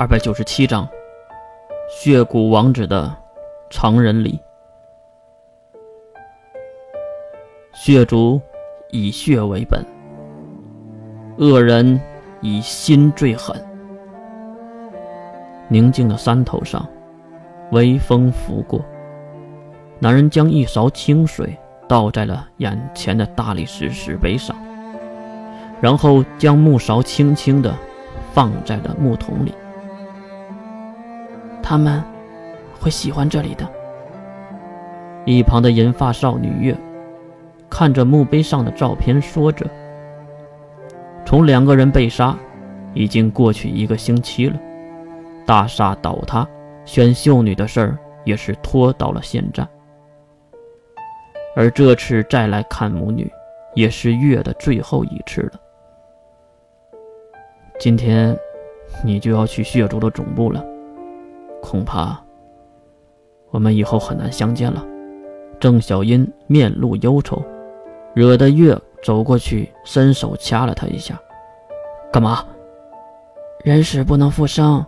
二百九十七章，血骨王子的成人礼。血族以血为本，恶人以心最狠。宁静的山头上，微风拂过，男人将一勺清水倒在了眼前的大理石石碑上，然后将木勺轻轻的放在了木桶里。他们会喜欢这里的。一旁的银发少女月看着墓碑上的照片，说着：“从两个人被杀，已经过去一个星期了。大厦倒塌，选秀女的事儿也是拖到了现在。而这次再来看母女，也是月的最后一次了。今天，你就要去血族的总部了。”恐怕我们以后很难相见了。郑小英面露忧愁，惹得月走过去，伸手掐了他一下。干嘛？人死不能复生，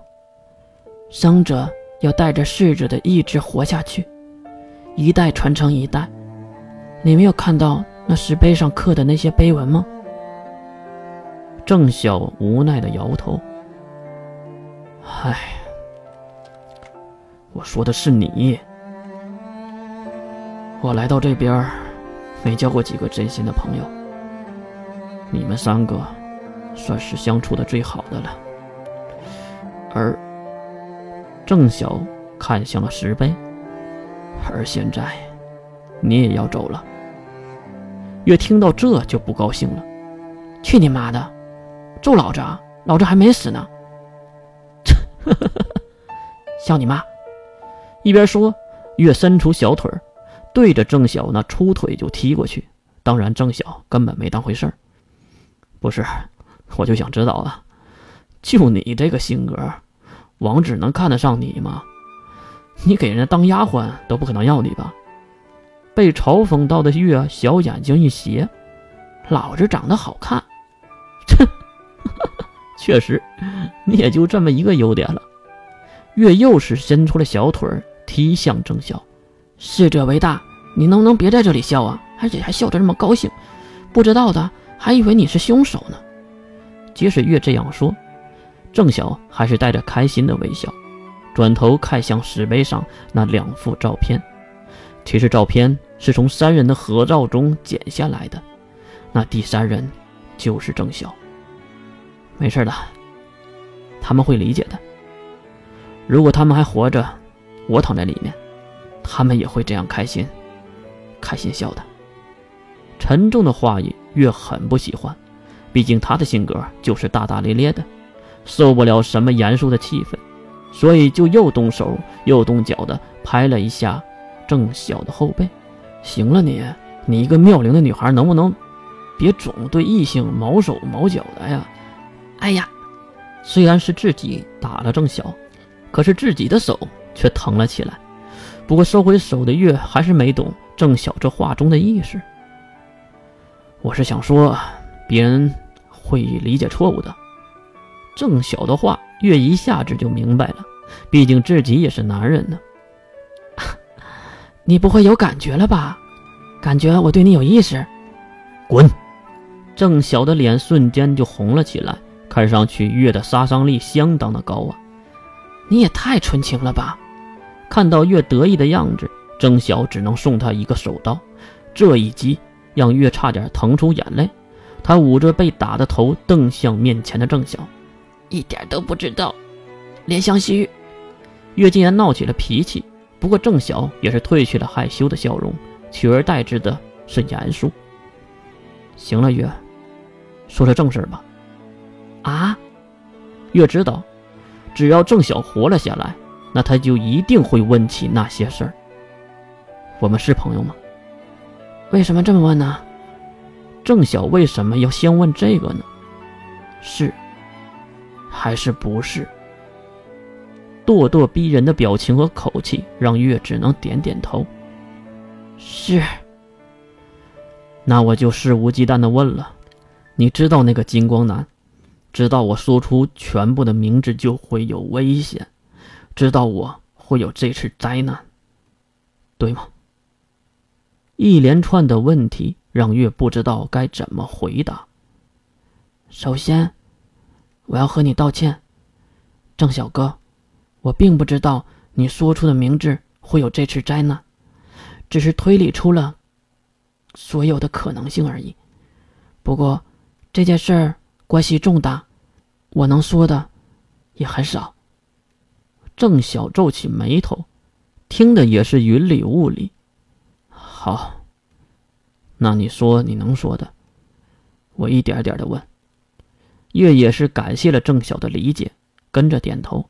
生者要带着逝者的意志活下去，一代传承一代。你没有看到那石碑上刻的那些碑文吗？郑晓无奈的摇头。唉。我说的是你。我来到这边，没交过几个真心的朋友。你们三个，算是相处的最好的了。而郑晓看向了石碑，而现在，你也要走了。越听到这就不高兴了。去你妈的！咒老子，老子还没死呢！笑你妈！一边说，越伸出小腿对着郑晓那粗腿就踢过去。当然，郑晓根本没当回事儿。不是，我就想知道啊，就你这个性格，王子能看得上你吗？你给人家当丫鬟都不可能要你吧？被嘲讽到的月小眼睛一斜，老子长得好看。哼，确实，你也就这么一个优点了。月又是伸出了小腿儿。踢向郑晓，逝者为大，你能不能别在这里笑啊？而且还笑得这么高兴，不知道的还以为你是凶手呢。即使越这样说，郑晓还是带着开心的微笑，转头看向石碑上那两幅照片。其实照片是从三人的合照中剪下来的，那第三人就是郑晓。没事的，他们会理解的。如果他们还活着。我躺在里面，他们也会这样开心，开心笑的。沉重的话语越很不喜欢，毕竟他的性格就是大大咧咧的，受不了什么严肃的气氛，所以就又动手又动脚的拍了一下郑晓的后背。行了，你你一个妙龄的女孩，能不能别总对异性毛手毛脚的呀？哎呀，虽然是自己打了郑晓，可是自己的手。却疼了起来。不过收回手的月还是没懂郑晓这话中的意思。我是想说，别人会理解错误的。郑晓的话，月一下子就明白了。毕竟自己也是男人呢。你不会有感觉了吧？感觉我对你有意思？滚！郑晓的脸瞬间就红了起来，看上去月的杀伤力相当的高啊。你也太纯情了吧！看到月得意的样子，郑晓只能送他一个手刀。这一击让月差点疼出眼泪。他捂着被打的头，瞪向面前的郑晓，一点都不知道怜香惜玉。月竟然闹起了脾气，不过郑晓也是褪去了害羞的笑容，取而代之的是严肃。行了，月，说说正事吧。啊？月知道，只要郑晓活了下来。那他就一定会问起那些事儿。我们是朋友吗？为什么这么问呢？郑晓为什么要先问这个呢？是还是不是？咄咄逼人的表情和口气让月只能点点头。是。那我就肆无忌惮的问了：你知道那个金光男，知道我说出全部的名字就会有危险，知道我会有这次灾难，对吗？一连串的问题让月不知道该怎么回答。首先，我要和你道歉，郑小哥，我并不知道你说出的名字会有这次灾难，只是推理出了所有的可能性而已。不过，这件事儿关系重大，我能说的也很少。郑晓皱起眉头，听的也是云里雾里。好，那你说你能说的，我一点点的问。月也是感谢了郑晓的理解，跟着点头。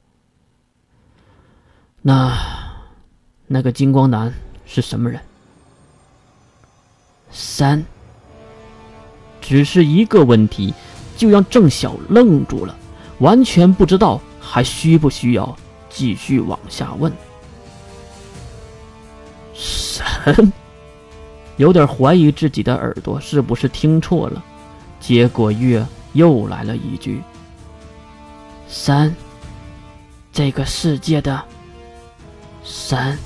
那，那个金光男是什么人？三。只是一个问题，就让郑晓愣住了，完全不知道还需不需要继续往下问。神，有点怀疑自己的耳朵是不是听错了，结果月又来了一句：“三，这个世界的三。”